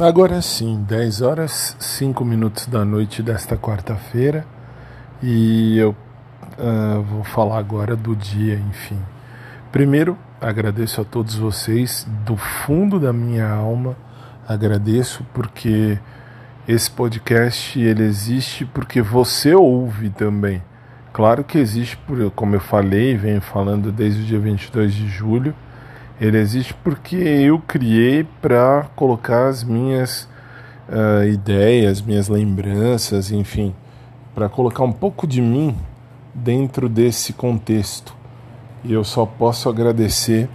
Agora sim, 10 horas 5 minutos da noite desta quarta-feira e eu uh, vou falar agora do dia, enfim. Primeiro, agradeço a todos vocês do fundo da minha alma, agradeço porque esse podcast ele existe porque você ouve também. Claro que existe, como eu falei, venho falando desde o dia 22 de julho ele existe porque eu criei para colocar as minhas uh, ideias, minhas lembranças, enfim, para colocar um pouco de mim dentro desse contexto. E eu só posso agradecer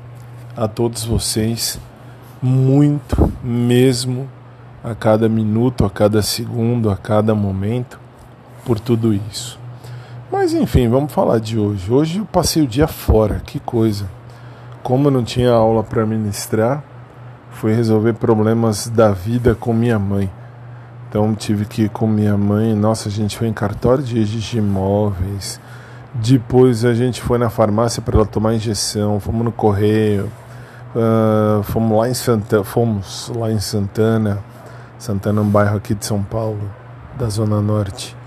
a todos vocês muito mesmo a cada minuto, a cada segundo, a cada momento por tudo isso. Mas enfim, vamos falar de hoje. Hoje eu passei o dia fora, que coisa como não tinha aula para ministrar, fui resolver problemas da vida com minha mãe. Então tive que ir com minha mãe. Nossa, a gente foi em cartório de registro de imóveis. Depois a gente foi na farmácia para ela tomar injeção. Fomos no correio. Uh, fomos lá em Santana, fomos lá em Santana, Santana é um bairro aqui de São Paulo, da zona norte,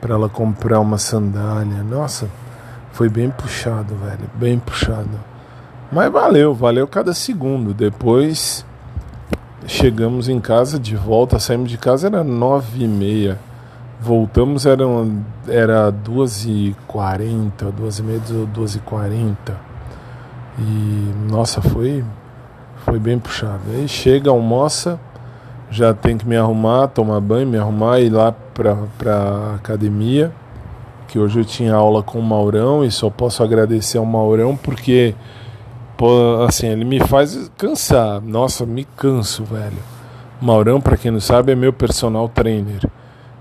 para ela comprar uma sandália. Nossa, foi bem puxado, velho, bem puxado. Mas valeu, valeu cada segundo. Depois chegamos em casa de volta, saímos de casa, era nove e meia. Voltamos, eram, era duas e quarenta, duas e meia, duas e quarenta. E, nossa, foi, foi bem puxado. Aí chega, almoça, já tem que me arrumar, tomar banho, me arrumar e ir lá pra, pra academia. Que hoje eu tinha aula com o Maurão e só posso agradecer ao Maurão porque assim, ele me faz cansar. Nossa, me canso, velho. Maurão, para quem não sabe, é meu personal trainer.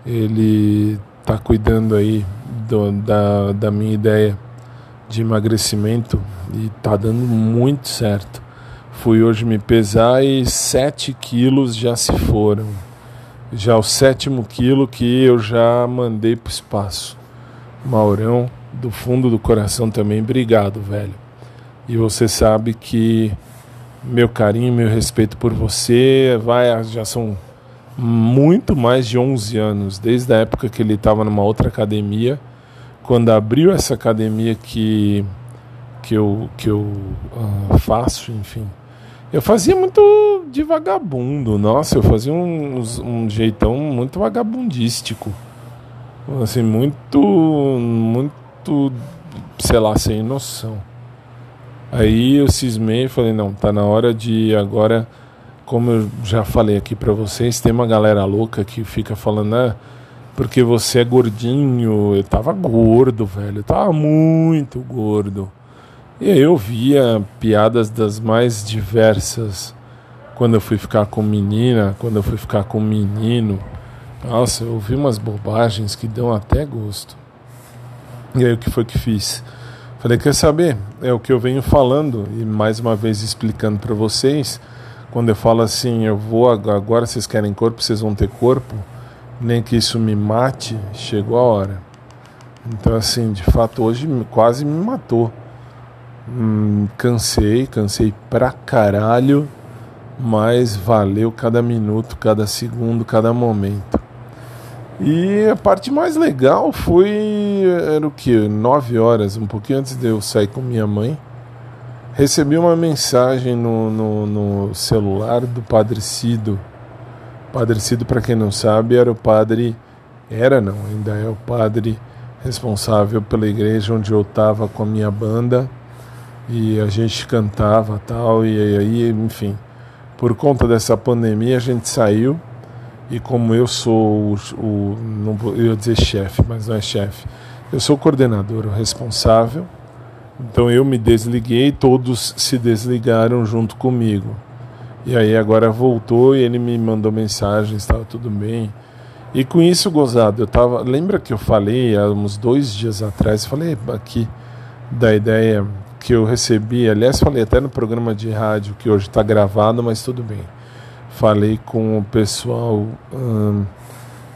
Ele tá cuidando aí do, da, da minha ideia de emagrecimento e tá dando muito certo. Fui hoje me pesar e 7 quilos já se foram. Já o sétimo quilo que eu já mandei pro espaço. Maurão, do fundo do coração também, obrigado, velho. E você sabe que meu carinho, meu respeito por você vai já são muito mais de 11 anos, desde a época que ele estava numa outra academia, quando abriu essa academia que que eu que eu uh, faço, enfim. Eu fazia muito de vagabundo, nossa, eu fazia um, um jeitão muito vagabundístico. Assim, muito muito sei lá, sem noção. Aí eu cismei e falei, não, tá na hora de agora, como eu já falei aqui para vocês, tem uma galera louca que fica falando, ah, porque você é gordinho, eu tava gordo, velho, eu tava muito gordo. E eu via piadas das mais diversas quando eu fui ficar com menina, quando eu fui ficar com menino. Nossa, eu ouvi umas bobagens que dão até gosto. E aí o que foi que fiz? Falei, quer saber? É o que eu venho falando e mais uma vez explicando para vocês. Quando eu falo assim, eu vou agora, vocês querem corpo, vocês vão ter corpo, nem que isso me mate, chegou a hora. Então, assim, de fato, hoje quase me matou. Hum, cansei, cansei pra caralho, mas valeu cada minuto, cada segundo, cada momento. E a parte mais legal foi, era o que, nove horas, um pouquinho antes de eu sair com minha mãe, recebi uma mensagem no, no, no celular do Padre Cido. Padre Cido, para quem não sabe, era o padre, era não, ainda é o padre responsável pela igreja onde eu estava com a minha banda. E a gente cantava tal, e aí, enfim, por conta dessa pandemia a gente saiu e como eu sou o, o não vou, eu ia dizer chefe, mas não é chefe, eu sou o coordenador, o responsável. Então eu me desliguei, todos se desligaram junto comigo. E aí agora voltou e ele me mandou mensagem, estava tudo bem. E com isso, gozado, eu tava. Lembra que eu falei há uns dois dias atrás, falei aqui da ideia que eu recebi, aliás, falei até no programa de rádio que hoje está gravado, mas tudo bem falei com o pessoal hum,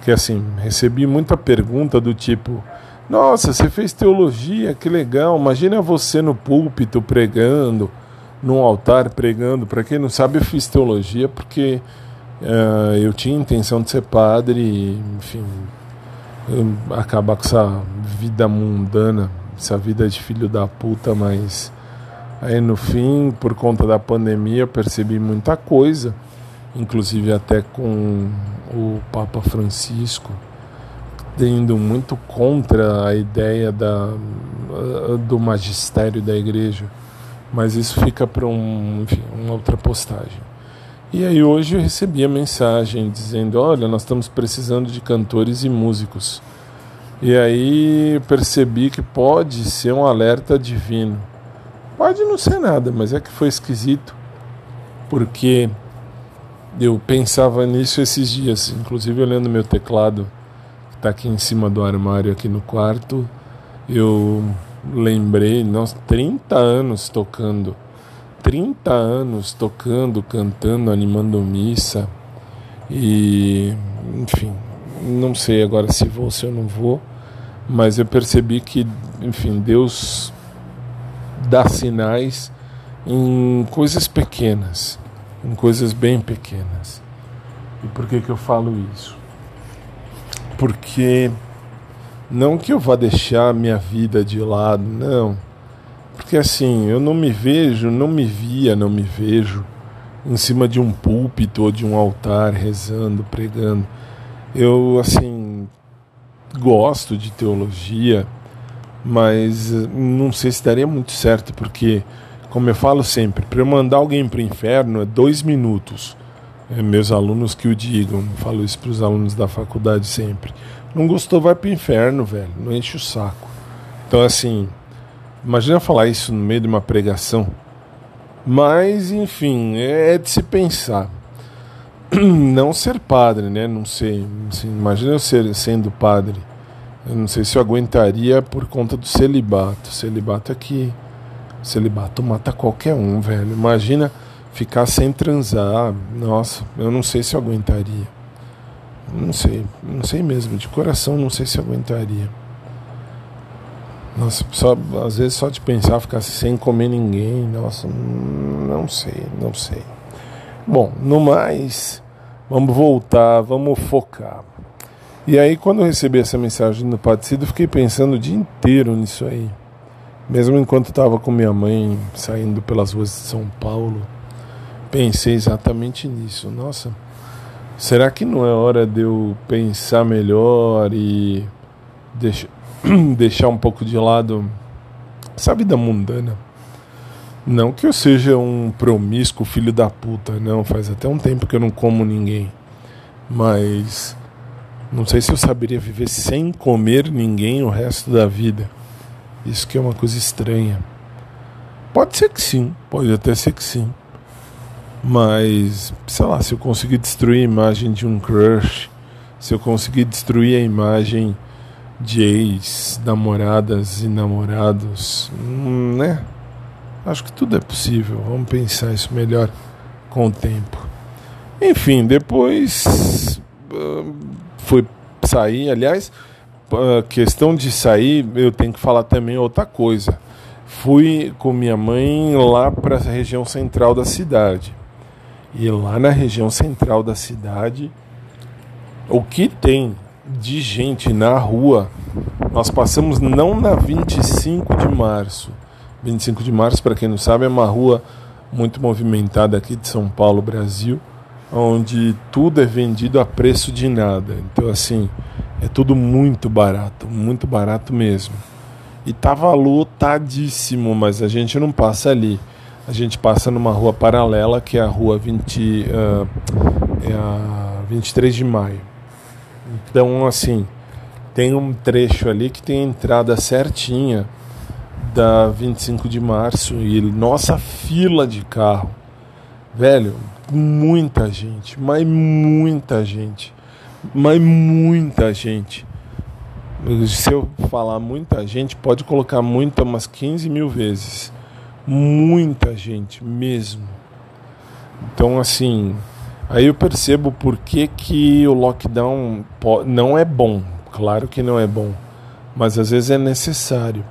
que assim recebi muita pergunta do tipo nossa você fez teologia que legal imagina você no púlpito pregando num altar pregando. Para quem não sabe eu fiz teologia porque Uh, eu tinha intenção de ser padre, enfim, acabar com essa vida mundana, essa vida de filho da puta, mas aí no fim, por conta da pandemia, eu percebi muita coisa, inclusive até com o Papa Francisco tendo muito contra a ideia da, do magistério da igreja, mas isso fica para um, uma outra postagem. E aí hoje eu recebi a mensagem dizendo: olha, nós estamos precisando de cantores e músicos. E aí percebi que pode ser um alerta divino. Pode não ser nada, mas é que foi esquisito, porque eu pensava nisso esses dias, inclusive olhando meu teclado, que está aqui em cima do armário aqui no quarto, eu lembrei, nós 30 anos tocando 30 anos tocando, cantando, animando missa. E enfim, não sei agora se vou ou se eu não vou, mas eu percebi que, enfim, Deus dá sinais em coisas pequenas, em coisas bem pequenas. E por que que eu falo isso? Porque não que eu vá deixar minha vida de lado, não porque assim, eu não me vejo, não me via, não me vejo em cima de um púlpito ou de um altar rezando, pregando. Eu assim gosto de teologia, mas eh, não sei se daria muito certo, porque, como eu falo sempre, para eu mandar alguém para o inferno é dois minutos. É meus alunos que o digam, falo isso para os alunos da faculdade sempre. Não gostou, vai para o inferno, velho, não enche o saco. Então, assim, Imagina falar isso no meio de uma pregação. Mas, enfim, é de se pensar. Não ser padre, né? Não sei. Assim, imagina eu ser, sendo padre. Eu não sei se eu aguentaria por conta do celibato. Celibato é que. Celibato mata qualquer um, velho. Imagina ficar sem transar. Nossa, eu não sei se eu aguentaria. Não sei, não sei mesmo. De coração, não sei se eu aguentaria. Nossa, só, às vezes só de pensar ficar sem comer ninguém, nossa, não sei, não sei. Bom, no mais, vamos voltar, vamos focar. E aí, quando eu recebi essa mensagem do Padre Cido, fiquei pensando o dia inteiro nisso aí. Mesmo enquanto estava com minha mãe saindo pelas ruas de São Paulo, pensei exatamente nisso. Nossa, será que não é hora de eu pensar melhor e deixar deixar um pouco de lado essa vida mundana. Não que eu seja um promíscuo filho da puta, não. Faz até um tempo que eu não como ninguém. Mas não sei se eu saberia viver sem comer ninguém o resto da vida. Isso que é uma coisa estranha. Pode ser que sim, pode até ser que sim. Mas, sei lá, se eu conseguir destruir a imagem de um crush, se eu conseguir destruir a imagem de ex, namoradas e namorados, hum, né? Acho que tudo é possível. Vamos pensar isso melhor com o tempo. Enfim, depois uh, foi sair. Aliás, questão de sair, eu tenho que falar também outra coisa. Fui com minha mãe lá para a região central da cidade. E lá na região central da cidade, o que tem de gente na rua. Nós passamos não na 25 de março. 25 de março, para quem não sabe, é uma rua muito movimentada aqui de São Paulo, Brasil, onde tudo é vendido a preço de nada. Então, assim, é tudo muito barato, muito barato mesmo. E tava lotadíssimo, mas a gente não passa ali. A gente passa numa rua paralela, que é a rua 20, uh, é a 23 de maio. Então, assim, tem um trecho ali que tem a entrada certinha da 25 de março e nossa fila de carro. Velho, muita gente, mas muita gente, mas muita gente. Se eu falar muita gente, pode colocar muita, umas 15 mil vezes. Muita gente mesmo. Então, assim, Aí eu percebo por que, que o lockdown não é bom. Claro que não é bom, mas às vezes é necessário.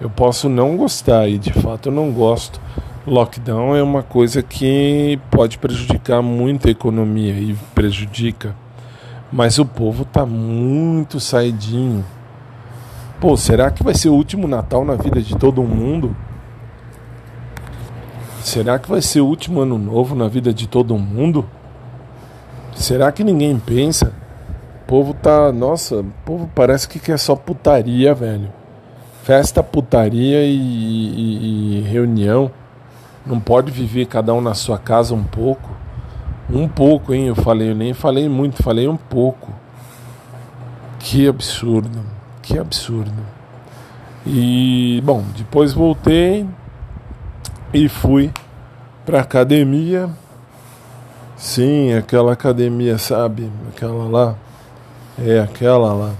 Eu posso não gostar e de fato eu não gosto lockdown é uma coisa que pode prejudicar muito a economia e prejudica. Mas o povo tá muito saidinho. Pô, será que vai ser o último Natal na vida de todo mundo? Será que vai ser o último ano novo na vida de todo mundo? Será que ninguém pensa? O povo tá. Nossa, o povo parece que quer só putaria, velho. Festa, putaria e, e, e reunião. Não pode viver cada um na sua casa um pouco. Um pouco, hein? Eu falei, eu nem falei muito, falei um pouco. Que absurdo, que absurdo. E, bom, depois voltei e fui pra academia. Sim, aquela academia, sabe? Aquela lá. É, aquela lá.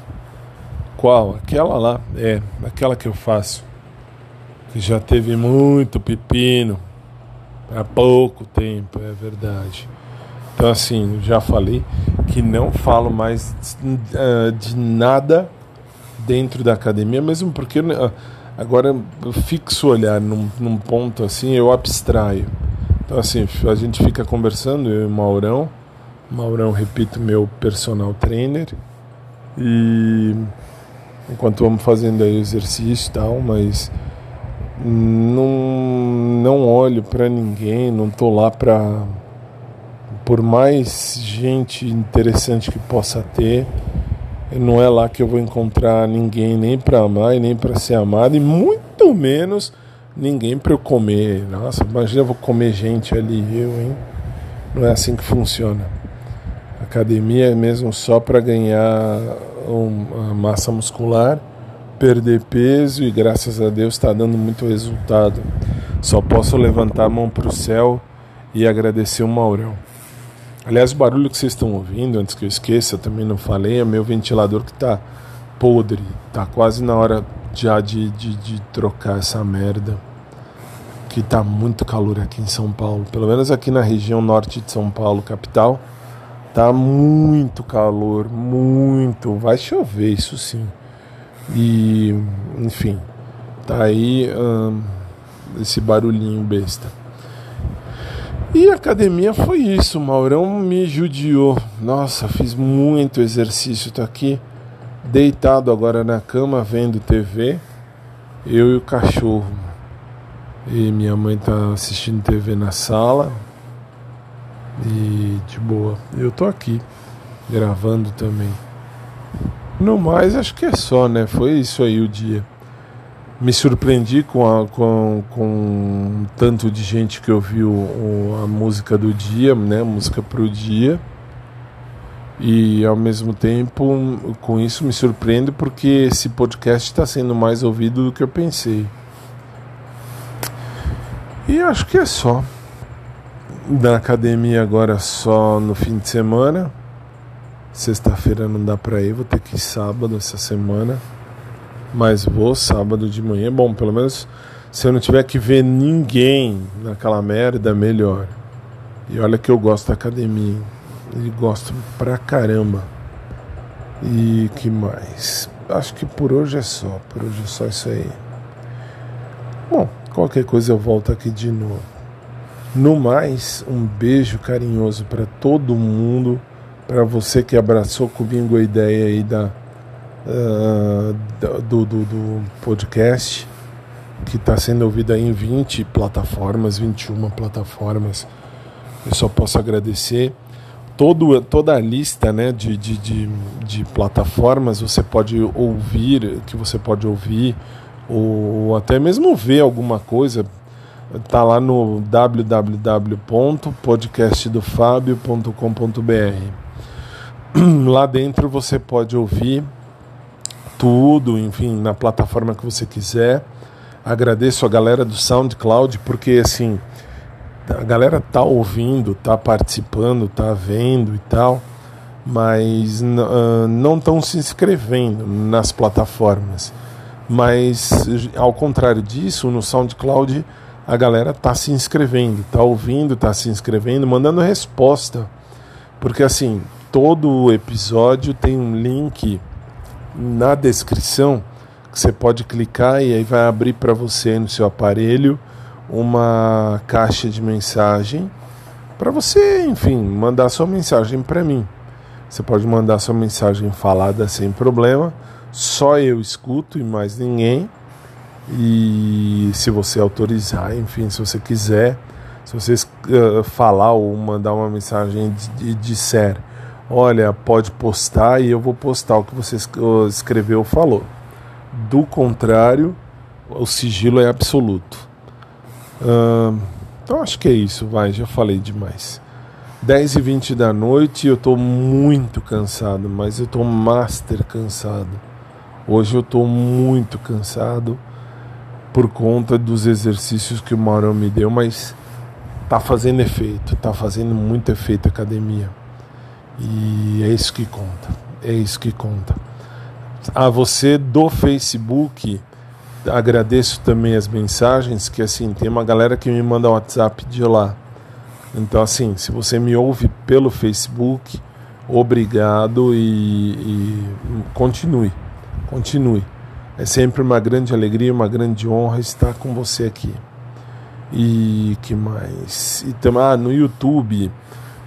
Qual? Aquela lá. É, aquela que eu faço. Que já teve muito pepino. Há pouco tempo, é verdade. Então, assim, já falei que não falo mais uh, de nada dentro da academia, mesmo porque uh, agora eu fixo o olhar num, num, ponto assim, eu abstraio. Então, assim, a gente fica conversando, eu e o Maurão. Maurão, repito, meu personal trainer. E enquanto vamos fazendo aí o exercício e tal, mas não, não olho para ninguém, não tô lá para por mais gente interessante que possa ter, não é lá que eu vou encontrar ninguém nem para amar e nem para ser amado, e muito menos ninguém para eu comer. Nossa, imagina eu vou comer gente ali, eu, hein? Não é assim que funciona. Academia é mesmo só para ganhar uma massa muscular, perder peso e graças a Deus está dando muito resultado. Só posso levantar a mão para o céu e agradecer o Maurão. Aliás, o barulho que vocês estão ouvindo, antes que eu esqueça, eu também não falei, é meu ventilador que está podre. Tá quase na hora já de, de, de, trocar essa merda. Que tá muito calor aqui em São Paulo. Pelo menos aqui na região norte de São Paulo, capital. Tá muito calor, muito. Vai chover, isso sim. E, enfim, tá aí hum, esse barulhinho besta. E academia foi isso, Maurão me judiou. Nossa, fiz muito exercício, tô aqui deitado agora na cama vendo TV, eu e o cachorro. E minha mãe tá assistindo TV na sala. E de boa. Eu tô aqui gravando também. No mais, acho que é só, né? Foi isso aí o dia me surpreendi com, a, com, com tanto de gente que ouviu a música do dia, né, música pro dia. E ao mesmo tempo, com isso me surpreendo porque esse podcast está sendo mais ouvido do que eu pensei. E acho que é só. Da academia agora só no fim de semana. Sexta-feira não dá pra ir, vou ter que ir sábado essa semana mas vou sábado de manhã. Bom, pelo menos se eu não tiver que ver ninguém naquela merda, melhor. E olha que eu gosto da academia. E gosto pra caramba. E que mais? Acho que por hoje é só. Por hoje é só isso aí. Bom, qualquer coisa eu volto aqui de novo. No mais, um beijo carinhoso para todo mundo. Para você que abraçou comigo a ideia aí da uh, do, do, do, podcast que está sendo ouvido em 20 plataformas, 21 plataformas. Eu só posso agradecer. Todo, toda a lista né, de, de, de, de plataformas você pode ouvir, que você pode ouvir, ou até mesmo ver alguma coisa, tá lá no www.podcastdofabio.com.br. Lá dentro você pode ouvir tudo, enfim, na plataforma que você quiser. Agradeço a galera do SoundCloud, porque assim, a galera tá ouvindo, tá participando, tá vendo e tal, mas uh, não estão se inscrevendo nas plataformas. Mas ao contrário disso, no SoundCloud a galera tá se inscrevendo, tá ouvindo, tá se inscrevendo, mandando resposta. Porque assim, todo episódio tem um link na descrição que você pode clicar e aí vai abrir para você no seu aparelho uma caixa de mensagem para você, enfim, mandar sua mensagem para mim. Você pode mandar sua mensagem falada sem problema, só eu escuto e mais ninguém. E se você autorizar, enfim, se você quiser, se você uh, falar ou mandar uma mensagem e disser, olha, pode postar e eu vou postar o que você escreveu ou falou. Do contrário, o sigilo é absoluto. Uh, então acho que é isso, vai, já falei demais. 10 e 20 da noite, eu estou muito cansado, mas eu estou master cansado. Hoje eu estou muito cansado por conta dos exercícios que o Mauro me deu, mas tá fazendo efeito, tá fazendo muito efeito a academia. E é isso que conta, é isso que conta. A você do Facebook, agradeço também as mensagens, que assim, tem uma galera que me manda WhatsApp de lá. Então assim, se você me ouve pelo Facebook, obrigado e, e continue, continue. É sempre uma grande alegria, uma grande honra estar com você aqui. E que mais? E ah, no YouTube,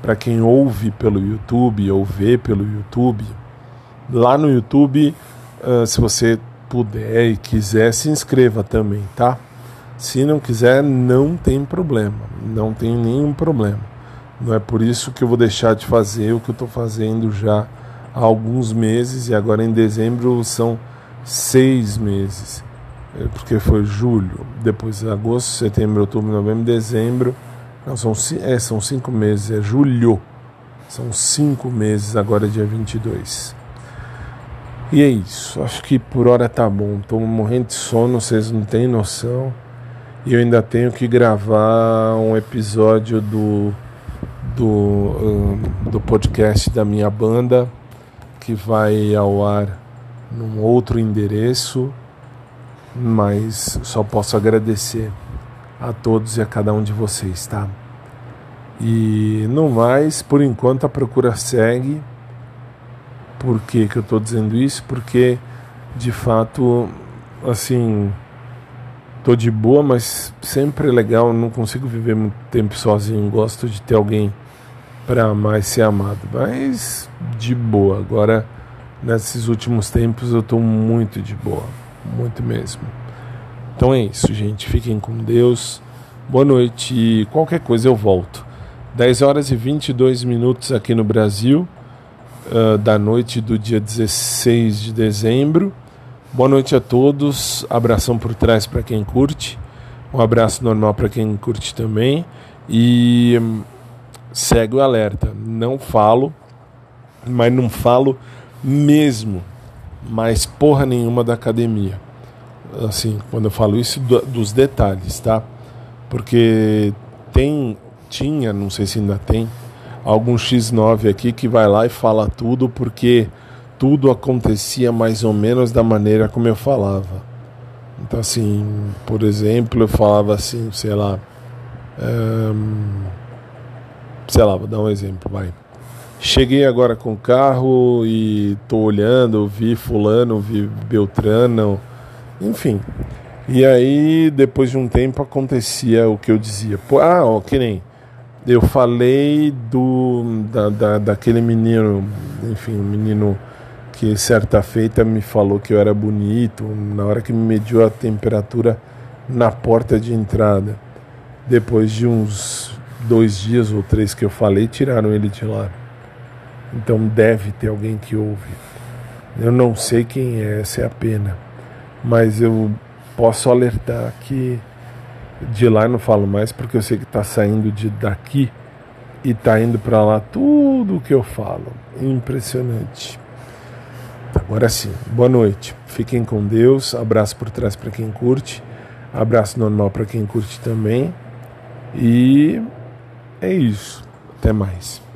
para quem ouve pelo YouTube ou vê pelo YouTube, lá no YouTube, uh, se você puder e quiser, se inscreva também, tá? Se não quiser, não tem problema, não tem nenhum problema. Não é por isso que eu vou deixar de fazer o que eu estou fazendo já há alguns meses e agora em dezembro são seis meses, é, porque foi julho, depois agosto, setembro, outubro, novembro, dezembro. Não, são, é, são cinco meses, é julho. São cinco meses, agora é dia 22. E é isso, acho que por hora tá bom. Tô morrendo de sono, vocês não têm noção. E eu ainda tenho que gravar um episódio do, do, um, do podcast da minha banda, que vai ao ar num outro endereço, mas só posso agradecer a todos e a cada um de vocês, tá? E no mais, por enquanto a procura segue. Por que, que eu estou dizendo isso? Porque de fato, assim, tô de boa, mas sempre é legal. Não consigo viver muito tempo sozinho. Gosto de ter alguém para e ser amado, mas de boa. Agora nesses últimos tempos eu estou muito de boa, muito mesmo. Então é isso, gente. Fiquem com Deus. Boa noite qualquer coisa eu volto. 10 horas e 22 minutos aqui no Brasil, uh, da noite do dia 16 de dezembro. Boa noite a todos. Abração por trás para quem curte. Um abraço normal para quem curte também. E um, segue o alerta. Não falo, mas não falo mesmo, mas porra nenhuma da academia. Assim, quando eu falo isso, do, dos detalhes, tá? Porque tem, tinha, não sei se ainda tem, algum X9 aqui que vai lá e fala tudo porque tudo acontecia mais ou menos da maneira como eu falava. Então, assim, por exemplo, eu falava assim, sei lá. Um, sei lá, vou dar um exemplo, vai. Cheguei agora com o carro e tô olhando, vi fulano, vi Beltrano, enfim. E aí, depois de um tempo, acontecia o que eu dizia. Ah, ó, que nem eu falei do da, da, daquele menino, enfim, um menino que certa feita me falou que eu era bonito, na hora que me mediu a temperatura na porta de entrada. Depois de uns dois dias ou três que eu falei, tiraram ele de lá. Então deve ter alguém que ouve. Eu não sei quem é, essa é a pena. Mas eu posso alertar que de lá eu não falo mais porque eu sei que está saindo de daqui e está indo para lá tudo o que eu falo. Impressionante. Agora sim, boa noite. Fiquem com Deus. Abraço por trás para quem curte. Abraço normal para quem curte também. E é isso. Até mais.